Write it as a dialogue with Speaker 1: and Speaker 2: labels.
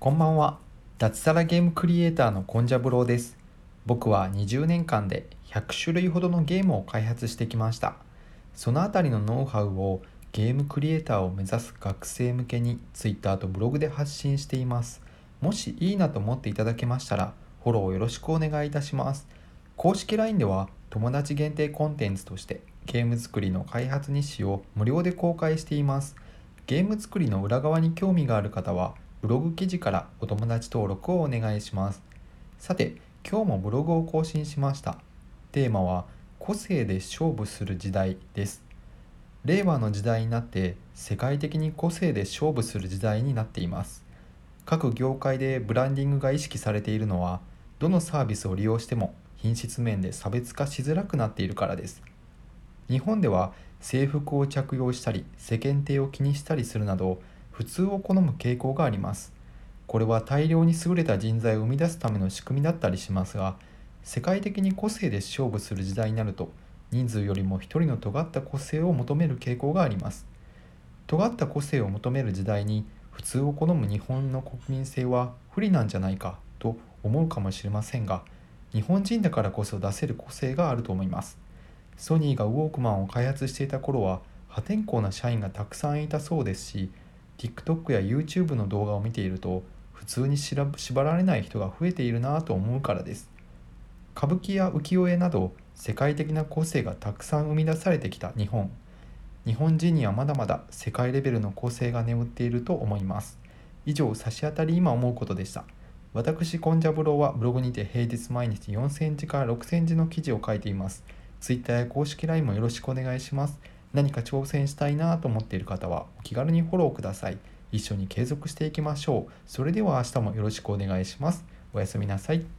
Speaker 1: こんばんは。脱サラゲームクリエイターのコンジャブローです。僕は20年間で100種類ほどのゲームを開発してきました。そのあたりのノウハウをゲームクリエイターを目指す学生向けに Twitter とブログで発信しています。もしいいなと思っていただけましたらフォローよろしくお願いいたします。公式 LINE では友達限定コンテンツとしてゲーム作りの開発日誌を無料で公開しています。ゲーム作りの裏側に興味がある方はブログ記事からお友達登録をお願いします。さて今日もブログを更新しました。テーマは個性で勝負する時代です。令和の時代になって世界的に個性で勝負する時代になっています。各業界でブランディングが意識されているのはどのサービスを利用しても品質面で差別化しづらくなっているからです。日本では制服を着用したり世間体を気にしたりするなど普通を好む傾向があります。これは大量に優れた人材を生み出すための仕組みだったりしますが世界的に個性で勝負する時代になると人数よりも一人の尖った個性を求める傾向があります。尖った個性を求める時代に普通を好む日本の国民性は不利なんじゃないかと思うかもしれませんが日本人だからこそ出せる個性があると思います。ソニーがウォークマンを開発していた頃は破天荒な社員がたくさんいたそうですし TikTok や YouTube の動画を見ていると普通に縛られない人が増えているなと思うからです。歌舞伎や浮世絵など世界的な個性がたくさん生み出されてきた日本。日本人にはまだまだ世界レベルの個性が眠っていると思います。以上差し当たり今思うことでした。私コンジャブローはブログにて平日毎日4センチから6センチの記事を書いています。Twitter や公式 LINE もよろしくお願いします。何か挑戦したいなと思っている方はお気軽にフォローください。一緒に継続していきましょう。それでは明日もよろしくお願いします。おやすみなさい。